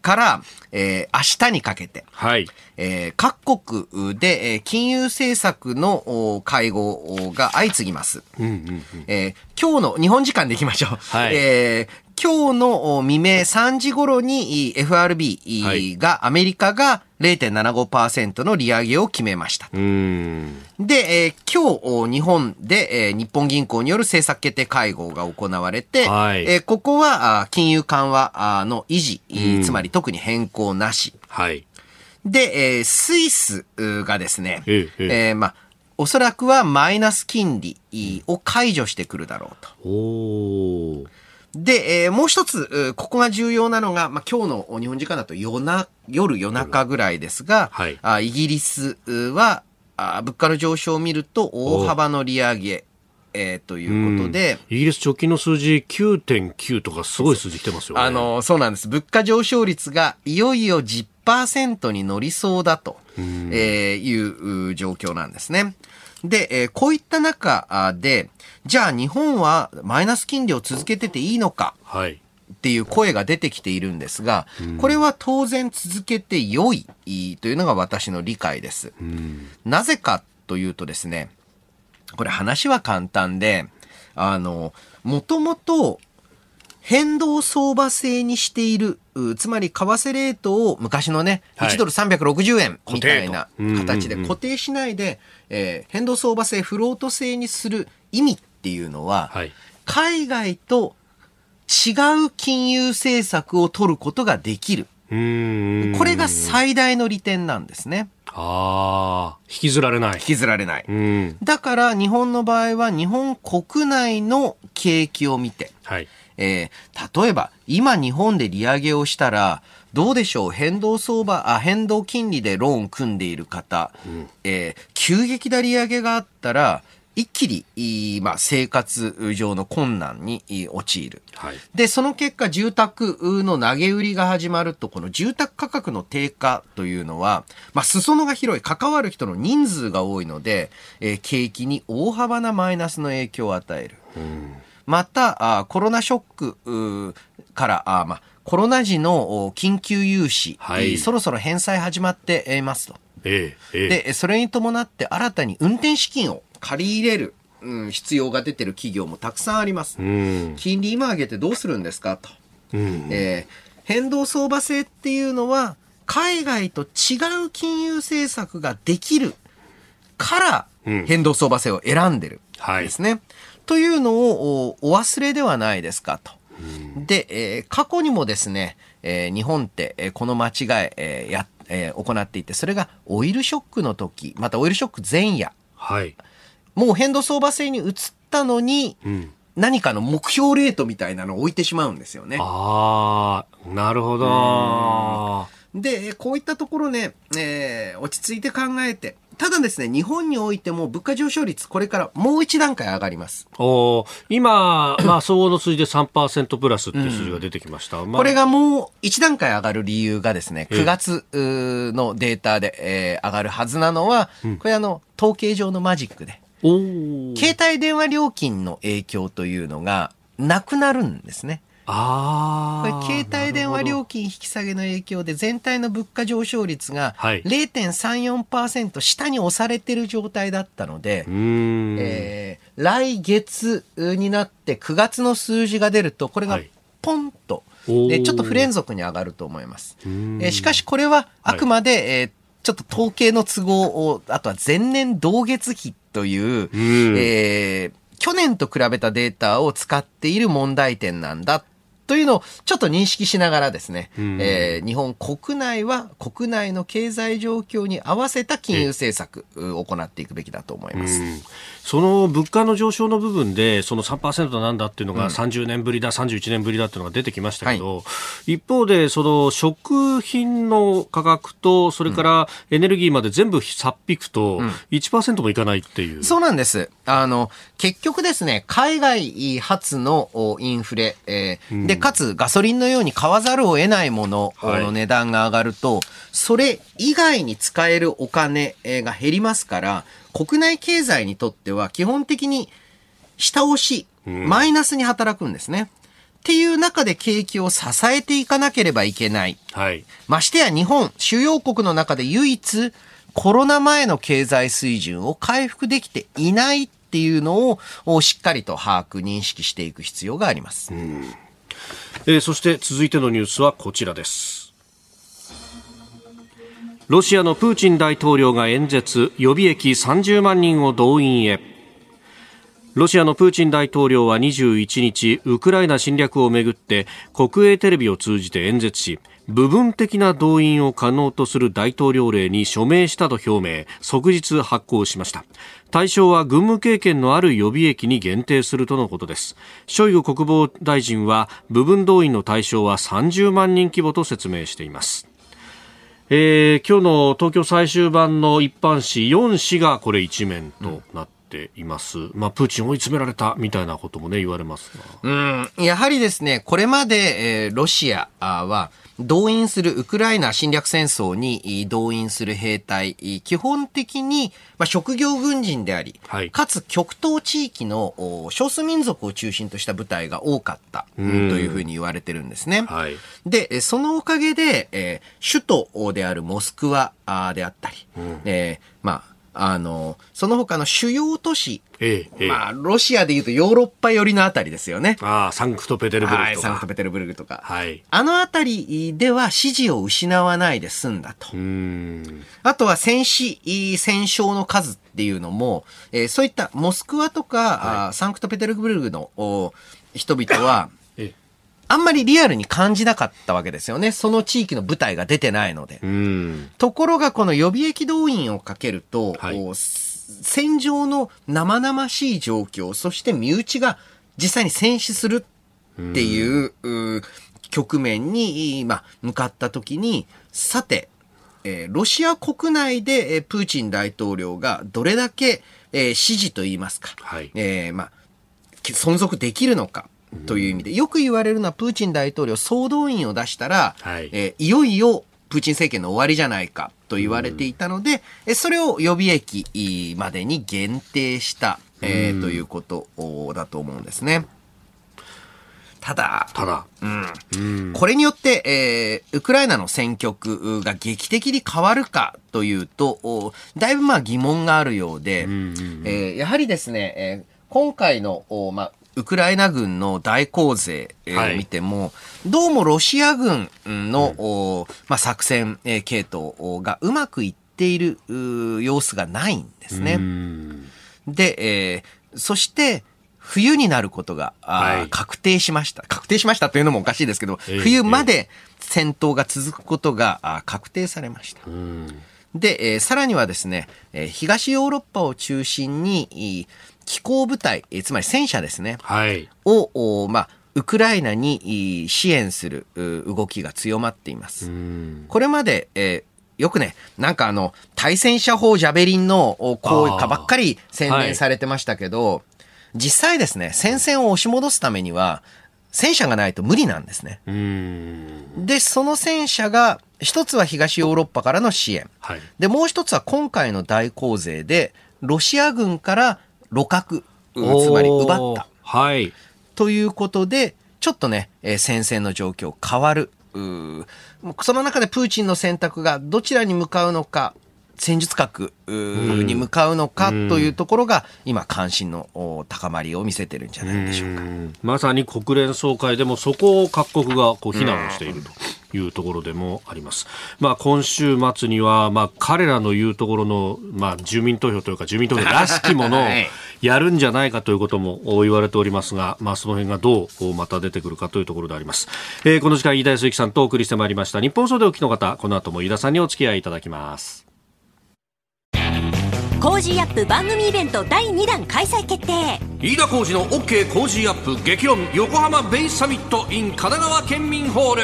から、えー、明日にかけて、はい。えー、各国で、えー、金融政策の会合が相次ぎます。うんうんうんえー、今日の日本時間でいきましょう。はい、えー、今日の未明3時頃に FRB が、アメリカが0.75%の利上げを決めました。で、えー、今日日本で、えー、日本銀行による政策決定会合が行われて、はい、えー、ここは金融緩和の維持、つまり特に変更なし。はい、で、えー、スイスがですね、えええー、まあおそらくはマイナス金利を解除してくるだろうと。で、えー、もう一つ、ここが重要なのが、まあ、今日の日本時間だと夜な夜夜中ぐらいですが、はい、あイギリスはあ物価の上昇を見ると大幅の利上げ。えー、ということで、イギリス直近の数字9.9とかすごい数字来てますよね。あの、そうなんです。物価上昇率がいよいよ10%に乗りそうだと、えー、いう状況なんですね。で、えー、こういった中で、じゃあ日本はマイナス金利を続けてていいのか、はい。っていう声が出てきているんですが、これは当然続けて良いというのが私の理解です。なぜかというとですね、これ話は簡単で、あの、もともと変動相場制にしている、つまり為替レートを昔のね、1ドル360円みたいな形で固定しないで、えー、変動相場制、フロート制にする意味っていうのは、はい、海外と違う金融政策を取ることができる。これが最大の利点なんですね。ああ、引きずられない。引きずられない。だから日本の場合は日本国内の景気を見て、はい、えー、例えば今日本で利上げをしたら、どうでしょう？変動相場、あ、変動金利でローン組んでいる方、うん、えー、急激な利上げがあったら、一気に、まあ、生活上の困難に陥る。はい、で、その結果、住宅の投げ売りが始まると、この住宅価格の低下というのは、まあ、裾野が広い、関わる人の人数が多いので、えー、景気に大幅なマイナスの影響を与える。うんまた、あコロナショックから、あまあ、コロナ時の緊急融資、はい、そろそろ返済始まっていますと。ええで、それに伴って新たに運転資金を借り入れる、うん、必要が出てる企業もたくさんあります。金利今上げてどうするんですかと。えー、変動相場制っていうのは、海外と違う金融政策ができるから、変動相場制を選んでるですね。はいというのをお忘れではないですかと。で、えー、過去にもですね、えー、日本って、えー、この間違い、えー、や、えー、行っていて、それがオイルショックの時、またオイルショック前夜。はい。もう変動相場制に移ったのに、うん、何かの目標レートみたいなのを置いてしまうんですよね。ああ、なるほど。で、こういったところね、えー、落ち着いて考えて、ただですね、日本においても物価上昇率、これからもう一段階上がります。お今、まあ、総合の数字で3%プラスっていう数字が出てきました。うんまあ、これがもう一段階上がる理由がですね、9月のデータで、えー、上がるはずなのは、これあの、統計上のマジックで、携帯電話料金の影響というのがなくなるんですね。あこれ携帯電話料金引き下げの影響で全体の物価上昇率が0.34%下に押されてる状態だったので、えー、来月になって9月の数字が出るとこれがポンと、でちょっと不連続に上がると思います。えー、しかしこれはあくまで、はい、えーちょっと統計の都合を、あとは前年同月比という、うえー、去年と比べたデータを使っている問題点なんだというのをちょっと認識しながらですね、うん、えー、日本国内は国内の経済状況に合わせた金融政策を行っていくべきだと思います。その物価の上昇の部分で、その3%なんだっていうのが30年ぶりだ、31年ぶりだっていうのが出てきましたけど、はい、一方で、その食品の価格と、それからエネルギーまで全部差っ引くと、1%もいかないっていう、うん、そうなんです。あの、結局ですね、海外発のインフレ、えー、うん、で、かつガソリンのように買わざるを得ないものの値段が上がると、はい、それ以外に使えるお金が減りますから、国内経済にとっては基本的に下押し、マイナスに働くんですね。っていう中で景気を支えていかなければいけない。はい。ましてや日本、主要国の中で唯一コロナ前の経済水準を回復できていないっていうのをしっかりと把握、認識していく必要があります。えー、そして続いてのニュースはこちらです。ロシアのプーチン大統領が演説予備役30万人を動員へ。ロシアのプーチン大統領は21日ウクライナ侵略をめぐって国営テレビを通じて演説し部分的な動員を可能とする大統領令に署名したと表明即日発行しました。対象は軍務経験のある予備役に限定するとのことです。ショイグ国防大臣は部分動員の対象は30万人規模と説明しています。えー、今日の東京最終版の一般紙4紙がこれ一面となっています。うん、まあ、プーチン追い詰められたみたいなこともね、言われますうん、やはりですね、これまで、えー、ロシアは、動員するウクライナ侵略戦争に動員する兵隊、基本的に、まあ、職業軍人であり、はい、かつ極東地域の少数民族を中心とした部隊が多かった。というふうに言われてるんですね。はい、で、そのおかげで、えー、首都であるモスクワであったり、うん、えー、まあ、あの、その他の主要都市、ええ、まあ、ロシアでいうとヨーロッパ寄りのあたりですよね。ああ、サンクトペテルブルクとか。はい、サンクトペテルブルクとか。はい。あのあたりでは支持を失わないで済んだと。うんあとは戦死、戦勝の数っていうのも、えー、そういったモスクワとか、はい、サンクトペテルブルクの人々は、あんまりリアルに感じなかったわけですよね。その地域の部隊が出てないので。ところが、この予備役動員をかけると、はい、戦場の生々しい状況、そして身内が実際に戦死するっていう局面に、まあ、向かった時に、さて、えー、ロシア国内で、えー、プーチン大統領がどれだけえー、支持といいますか、はい、えー、まあ、存続できるのか。という意味で、よく言われるのはプーチン大統領総動員を出したら、はい。えー、いよいよプーチン政権の終わりじゃないかと言われていたので、うん、それを予備役までに限定した、えー、ということだと思うんですね。ただ、ただ、うん。うん、これによって、えー、ウクライナの戦局が劇的に変わるかというと、だいぶまあ疑問があるようで、うんうんうん、えー、やはりですね、えー、今回の、まあ、ウクライナ軍の大洪勢を見ても、はい、どうもロシア軍の、うん、まあ、作戦系統がうまくいっている様子がないんですね。で、えー、そして、冬になることが、はい、確定しました。確定しましたというのもおかしいですけど、えー、冬まで戦闘が続くことが確定されました。で、えー、さらにはですね、えー、東ヨーロッパを中心に、機構部隊、えー、つまり戦車ですね、はい、を、まあ、ウクライナに支援する動きが強まっています。これまで、えー、よくね、なんかあの、対戦車砲ジャベリンの行為かばっかり宣伝されてましたけど、実際ですね、戦線を押し戻すためには、戦車がないと無理なんですね。で、その戦車が、一つは東ヨーロッパからの支援。はい、で、もう一つは今回の大洪勢で、ロシア軍から露獲、つまり奪った。はい。ということで、ちょっとね、えー、戦線の状況変わる。その中でプーチンの選択がどちらに向かうのか、戦術核に向かうのかというところが、今、関心の高まりを見せてるんじゃないでしょうか。まさに国連総会でもそこを各国がこう非難をしていると。いうところでもあります。まあ、今週末には、まあ、彼らの言うところの、まあ、住民投票というか、住民投票らしきものを (laughs) やるんじゃないかということも言われておりますが、まあ、その辺がどうまた出てくるかというところであります。えー、この時間、飯田泰之さんとお送りしてまいりました。日本総でお聞きの方、この後も飯田さんにお付き合いいただきます。コージーアップ番組イベント第2弾開催決定。飯田浩司の OK コージーアップ激論横浜ベイサミット in 神奈川県民ホール。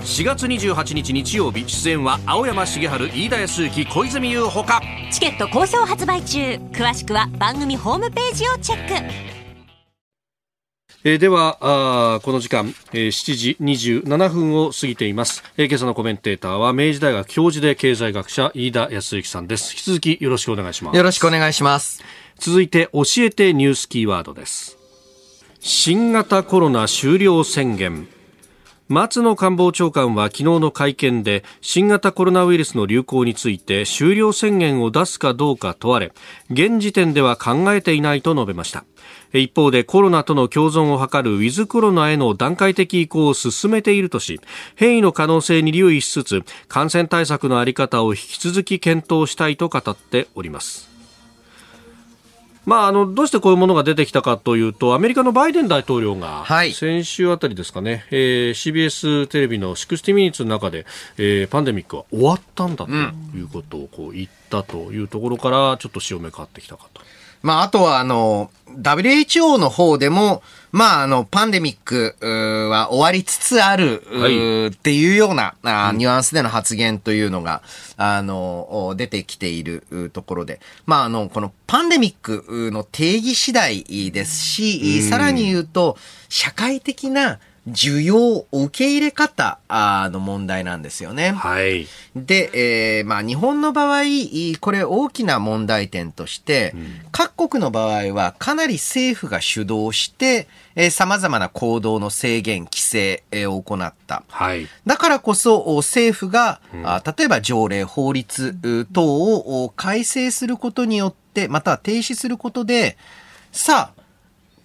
4月28日日曜日出演は青山繁晴飯田泰之小泉悠ほか。チケット好評発売中。詳しくは番組ホームページをチェックえー、ではあこの時間、えー、7時27分を過ぎています、えー、今朝のコメンテーターは明治大学教授で経済学者飯田康之さんです。引き続きよろしくお願いします。よろしくお願いします。続いて教えてニュースキーワードです。新型コロナ終了宣言松野官房長官は昨日の会見で新型コロナウイルスの流行について終了宣言を出すかどうか問われ現時点では考えていないと述べました。一方でコロナとの共存を図るウィズコロナへの段階的移行を進めているとし変異の可能性に留意しつつ感染対策の在り方を引き続き検討したいと語っております。まあ、あのどうしてこういうものが出てきたかというとアメリカのバイデン大統領が先週あたりですかね、はい、えー、CBS テレビの60ミニッツの中で、えー、パンデミックは終わったんだということをこう言ったというところからちょっと潮目変わってきたかと。まあ、あとは、あの、WHO の方でも、まあ、あの、パンデミックは終わりつつある、はい、っていうようなあニュアンスでの発言というのが、あの、出てきているところで、まあ、あの、このパンデミックの定義次第ですし、さらに言うと、社会的な需要、受け入れ方の問題なんですよね。はい。で、えー、まあ日本の場合、これ大きな問題点として、うん、各国の場合はかなり政府が主導して、えー、様々な行動の制限、規制、えー、を行った。はい。だからこそ政府が、うん、あ例えば条例、法律等を改正することによって、または停止することで、さあ、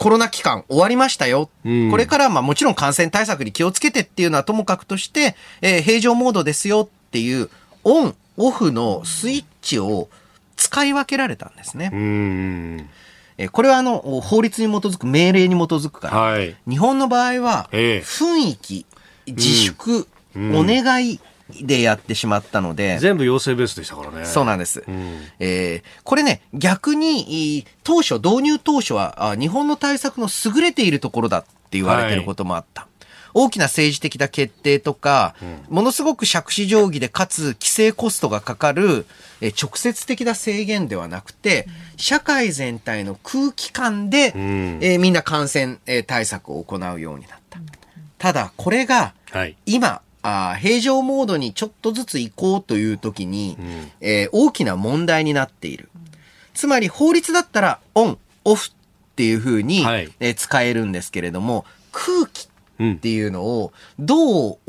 コロナ期間終わりましたよ。うん、これからまあもちろん感染対策に気をつけてっていうのはともかくとして、えー、平常モードですよっていうオン、オフのスイッチを使い分けられたんですね。うんえこれはあの法律に基づく命令に基づくから、はい、日本の場合は雰囲気、自粛、お願い、でやってしまったので。全部陽性ベースでしたからね。そうなんです。うん、えー、これね、逆に、当初、導入当初は、日本の対策の優れているところだって言われてることもあった。はい大きな政治的な決定とか、ものすごく借子定規でかつ規制コストがかかる、え直接的な制限ではなくて、社会全体の空気感で、えみんな感染対策を行うようになった。ただ、これが、今、あ平常モードにちょっとずつ移行という時に、うん、えー、大きな問題になっている。つまり法律だったらオン、オフっていうふうに、はい、えー、使えるんですけれども、空気っていうのをどう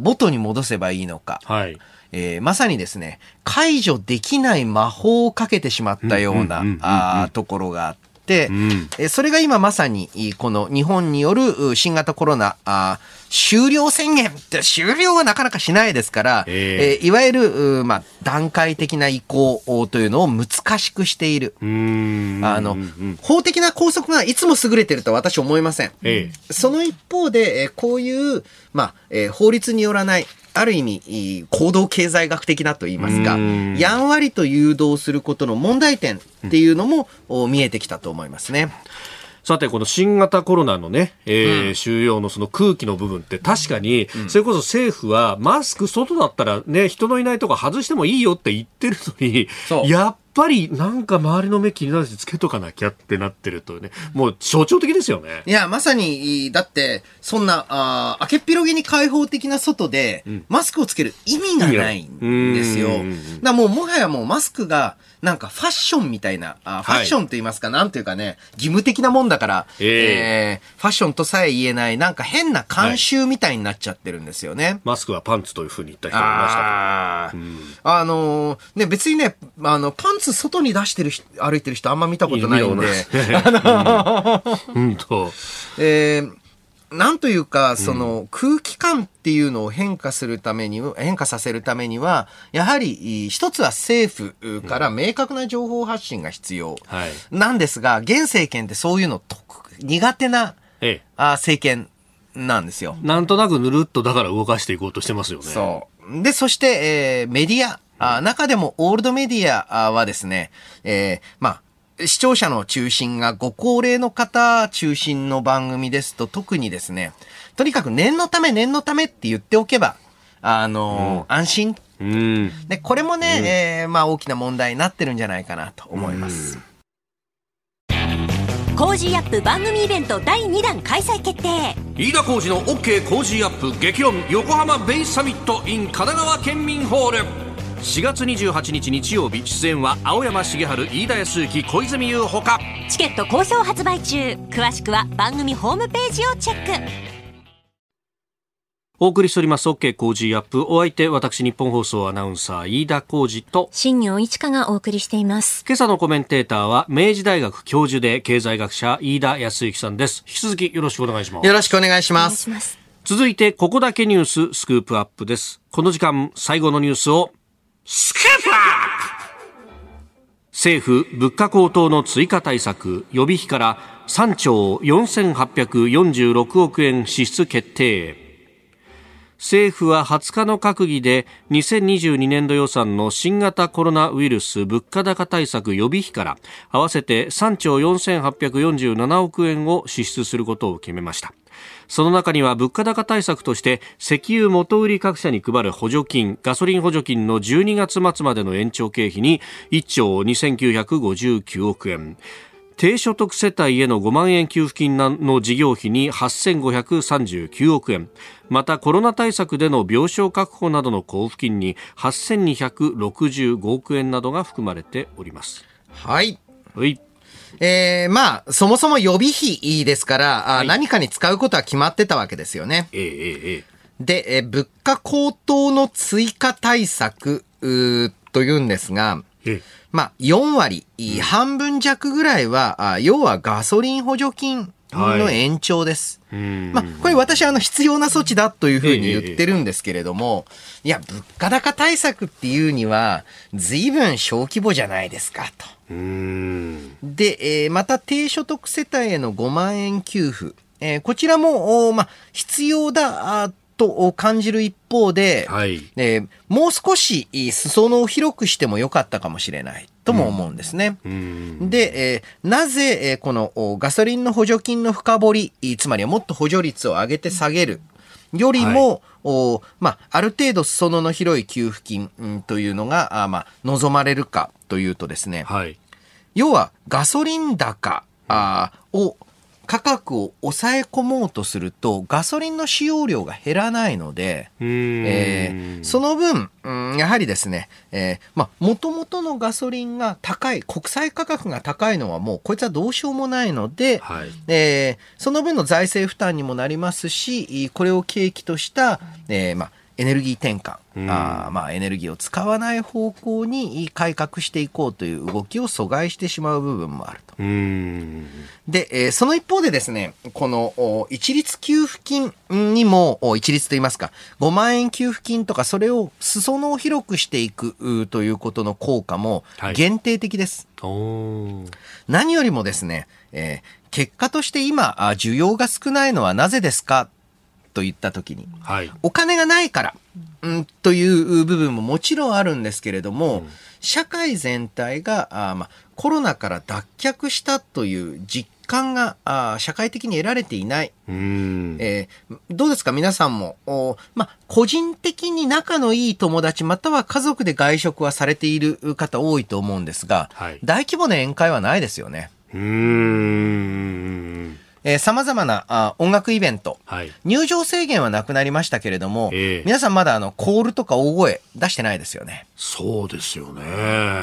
元に戻せばいいのか。はい。えー、まさにですね、解除できない魔法をかけてしまったようなところがあって、うん、えそれが今まさにこの日本による新型コロナあ終了宣言って終了はなかなかしないですから、えー、いわゆる、まあ、段階的な移行というのを難しくしている。あの、法的な拘束がいつも優れてると私は思いません。えー、その一方で、えこういう、まあ、えー、法律によらない、ある意味、行動経済学的なと言いますか、やんわりと誘導することの問題点っていうのも、見えてきたと思いますね。さて、この新型コロナのね、えー、うん、収容のその空気の部分って確かに、それこそ政府はマスク外だったらね、人のいないとこ外してもいいよって言ってるのに、やっぱりなんか周りの目気になるしつけとかなきゃってなってるとね、もう象徴的ですよね。いや、まさに、だって、そんな、あ明けっぴろげに開放的な外で、マスクをつける意味がないんですよ。だもう、もはやもうマスクが、なんかファッションみたいな、あファッションと言いますか、はい、なんていうかね、義務的なもんだから、えー、えー、ファッションとさえ言えない、なんか変な慣習みたいになっちゃってるんですよね。はい、マスクはパンツというふうに言った人もいましたあ、うん、あのー、ね、別にね、あの、パンツ外に出してる歩いてる人あんま見たことないんで。本当。(laughs) えーなんというか、その空気感っていうのを変化するために、変化させるためには、やはり一つは政府から明確な情報発信が必要なんですが、現政権ってそういうの苦手な、ええ、あ政権なんですよ。なんとなくぬるっとだから動かしていこうとしてますよね。そう。で、そして、えー、メディア。あ中でもオールドメディアはですね、えー、まあ、視聴者の中心がご高齢の方中心の番組ですと特にですね、とにかく念のため念のためって言っておけば、あの、うん、安心。うん、で、これもね、うん、えー、まあ大きな問題になってるんじゃないかなと思います。コージーアップ番組イベント第2弾開催決定。飯田浩司の OK コージーアップ激論横浜ベイサミット in 神奈川県民ホール4月28日日曜日出演は青山繁晴飯田泰之小泉悠ほか。チケット好評発売中。詳しくは番組ホームページをチェック。お送りしております OK コージーアップ。お相手私ニッポン放送アナウンサー飯田浩司と。新行市佳がお送りしています。今朝のコメンテーターは明治大学教授で経済学者飯田泰之さんです。引き続きよろしくお願いします。よろしくお願いします。続いてここだけニューススクープアップです。この時間最後のニュースをスクー政府物価高騰の追加対策予備費から3兆4846億円支出決定。政府は20日の閣議で2022年度予算の新型コロナウイルス物価高対策予備費から合わせて3兆4847億円を支出することを決めました。その中には物価高対策として石油元売り各社に配る補助金ガソリン補助金の12月末までの延長経費に1兆2959億円。低所得世帯への5万円給付金の事業費に8539億円。またコロナ対策での病床確保などの交付金に8265億円などが含まれております。はい、はいえー、まあ、そもそも予備費ですから、はい、何かに使うことは決まってたわけですよね。えー、えー、で、えー、物価高騰の追加対策というんですが、えー、まあ、4割、うん、半分弱ぐらいは、要はガソリン補助金の延長です。はい、まあ、これ私はあの必要な措置だというふうに言ってるんですけれども、いや、物価高対策っていうには、随分小規模じゃないですかと。で、えー、また低所得世帯への5万円給付。えー、こちらも、まあ、必要だと感じる一方で、はい、えー、もう少し裾野を広くしてもよかったかもしれないとも思うんですね。うん、で、えー、なぜ、えー、このガソリンの補助金の深掘り、つまりはもっと補助率を上げて下げる。よりも、おまあ、ある程度裾野の広い給付金、うん、というのが、あまあ、望まれるかというとですね、はい、要はガソリン高あを価格を抑え込もうとすると、ガソリンの使用量が減らないので、えー、その分、うん、やはりですね、えー、まあ、もともとのガソリンが高い、国際価格が高いのはもう、こいつはどうしようもないので、はい、えー、その分の財政負担にもなりますし、これを契機とした、えー、まあ、エネルギー転換、うん、あまあ、エネルギーを使わない方向に改革していこうという動きを阻害してしまう部分もあると。で、えー、その一方でですね、この一律給付金にも、一律と言いますか、5万円給付金とか、それを裾野を広くしていくということの効果も限定的です。はい、何よりもですね、えー、結果として今、需要が少ないのはなぜですかと言った時に、はい、お金がないから、うん、という部分ももちろんあるんですけれども、うん、社会全体があ、まあ、コロナから脱却したという実感があ社会的に得られていない。えー、どうですか？皆さんも、おまあ、個人的に仲のいい友達または家族で外食はされている方多いと思うんですが、はい、大規模な宴会はないですよね。うんえー、様々なあ音楽イベント、はい、入場制限はなくなりましたけれども、えー、皆さんまだあのコールとか大声出してないですよね。そうですよね。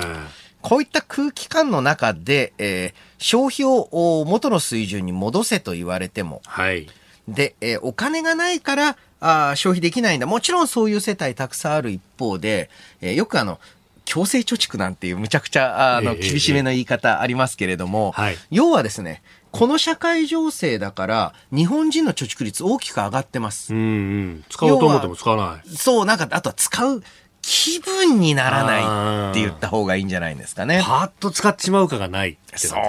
こういった空気感の中で、えー、消費を元の水準に戻せと言われても、はい、で、えー、お金がないからあ消費できないんだ。もちろんそういう世帯たくさんある一方で、えー、よくあの、強制貯蓄なんていうむちゃくちゃあの厳しめの言い方ありますけれども、はい、要はですね、この社会情勢だから、日本人の貯蓄率大きく上がってます。うん、うん、使おうと思っても使わない。そう、なんか、あとは使う気分にならないって言った方がいいんじゃないんですかね。パーッと使ってしまうかがないってですか。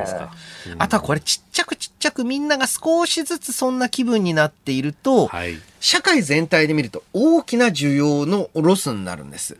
うん、あとはこれちっちゃくちっちゃくみんなが少しずつそんな気分になっていると、はい、社会全体で見ると大きな需要のロスになるんです。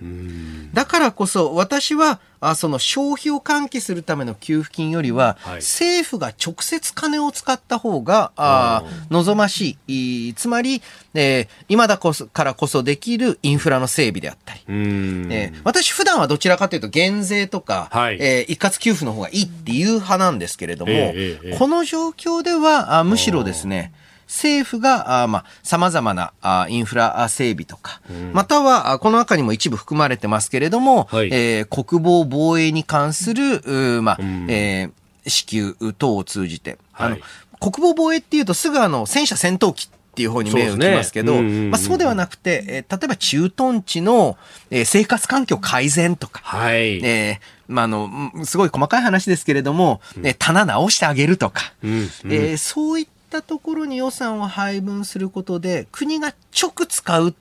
だからこそ私はあその消費を喚起するための給付金よりは、はい、政府が直接金を使った方があ望ましいつまり、えー、今だこそからこそできるインフラの整備であったり、えー、私普段はどちらかというと減税とか、はい、えー、一括給付の方がいいっていう派なんですけれども、えー、この状況ではあむしろですね政府が、あまあ、様々なあインフラ整備とか、うん、または、この中にも一部含まれてますけれども、はい、えー、国防防衛に関する、まあ、うん、えー、支給等を通じて、はい、あの、国防防衛っていうとすぐあの、戦車戦闘機っていう方に目を向きますけど、そう、ねまあ、そうではなくて、えー、例えば駐屯地の、えー、生活環境改善とか、はい、えー、まあ、あの、すごい細かい話ですけれども、うん、棚直してあげるとか、うんうん、えー、そういったったところに予算を配分することで、国が直使うっ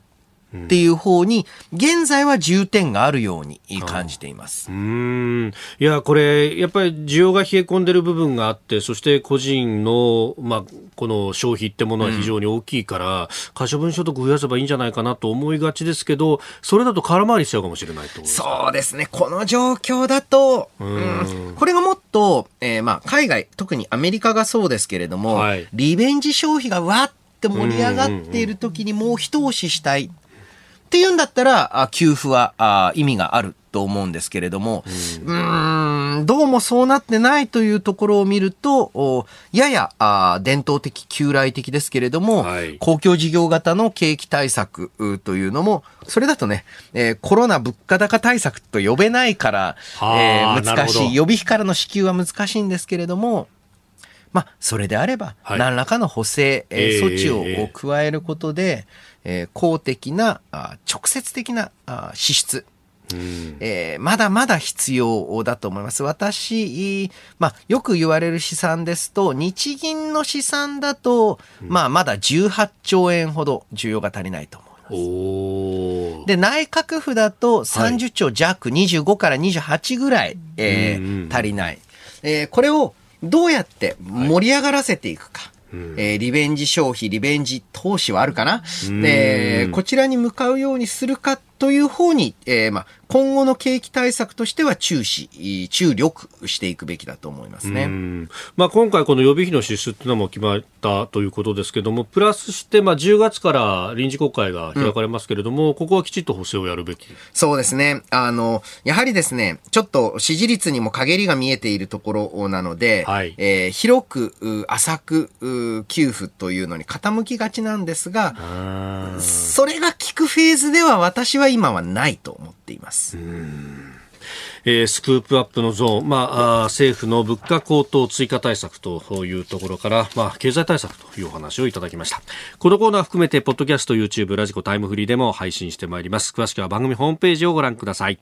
ていう方に、現在は重点があるように感じています。うん。いや、これ、やっぱり需要が冷え込んでる部分があって、そして個人の、まあ、この消費ってものは非常に大きいから、可処分所得増やせばいいんじゃないかなと思いがちですけど、それだと空回りしちゃうかもしれないとそうですね。この状況だと、うん、これがもっと、えー、まあ、海外、特にアメリカがそうですけれども、はい、リベンジ消費がわって盛り上がっている時にもう一押ししたい。っていうんだったら、給付は意味があると思うんですけれども、うん、ん、どうもそうなってないというところを見ると、ややあ伝統的、旧来的ですけれども、はい、公共事業型の景気対策というのも、それだとね、えー、コロナ物価高対策と呼べないから、えー、難しい、予備費からの支給は難しいんですけれども、まあ、それであれば、何らかの補正、えー、措置を加えることで、えー、公的な、あ直接的なあ支出、えー、まだまだ必要だと思います。私、まあ、よく言われる試算ですと、日銀の試算だと、まあ、まだ18兆円ほど需要が足りないと思います。で、内閣府だと30兆弱、はい、25から28ぐらい、えー、足りない。えー、これをどうやって盛り上がらせていくか。はいえー、リベンジ消費、リベンジ投資はあるかな？で、こちらに向かうようにするかという方に、えー、まあ、今後の景気対策としては注視、注力していくべきだと思いますね。まあ、今回この予備費の支出というのも決まったということですけれども、プラスして、まあ、10月から臨時国会が開かれますけれども、うん、ここはきちっと補正をやるべきそうですね。あの、やはりですね、ちょっと支持率にも陰りが見えているところなので、はい、えー、広く、浅く、給付というのに傾きがちなんですが、それが効くフェーズでは私は今はないと思っています。えー、スクープアップのゾーン、まあ、政府の物価高騰追加対策というところから、まあ、経済対策というお話をいただきました。このコーナー含めて、ポッドキャスト、YouTube、ラジコ、タイムフリーでも配信してまいります。詳しくは番組ホームページをご覧ください。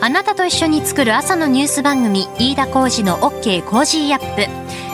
あなたと一緒に作る朝のニュース番組、飯田浩二の OK コージーアップ。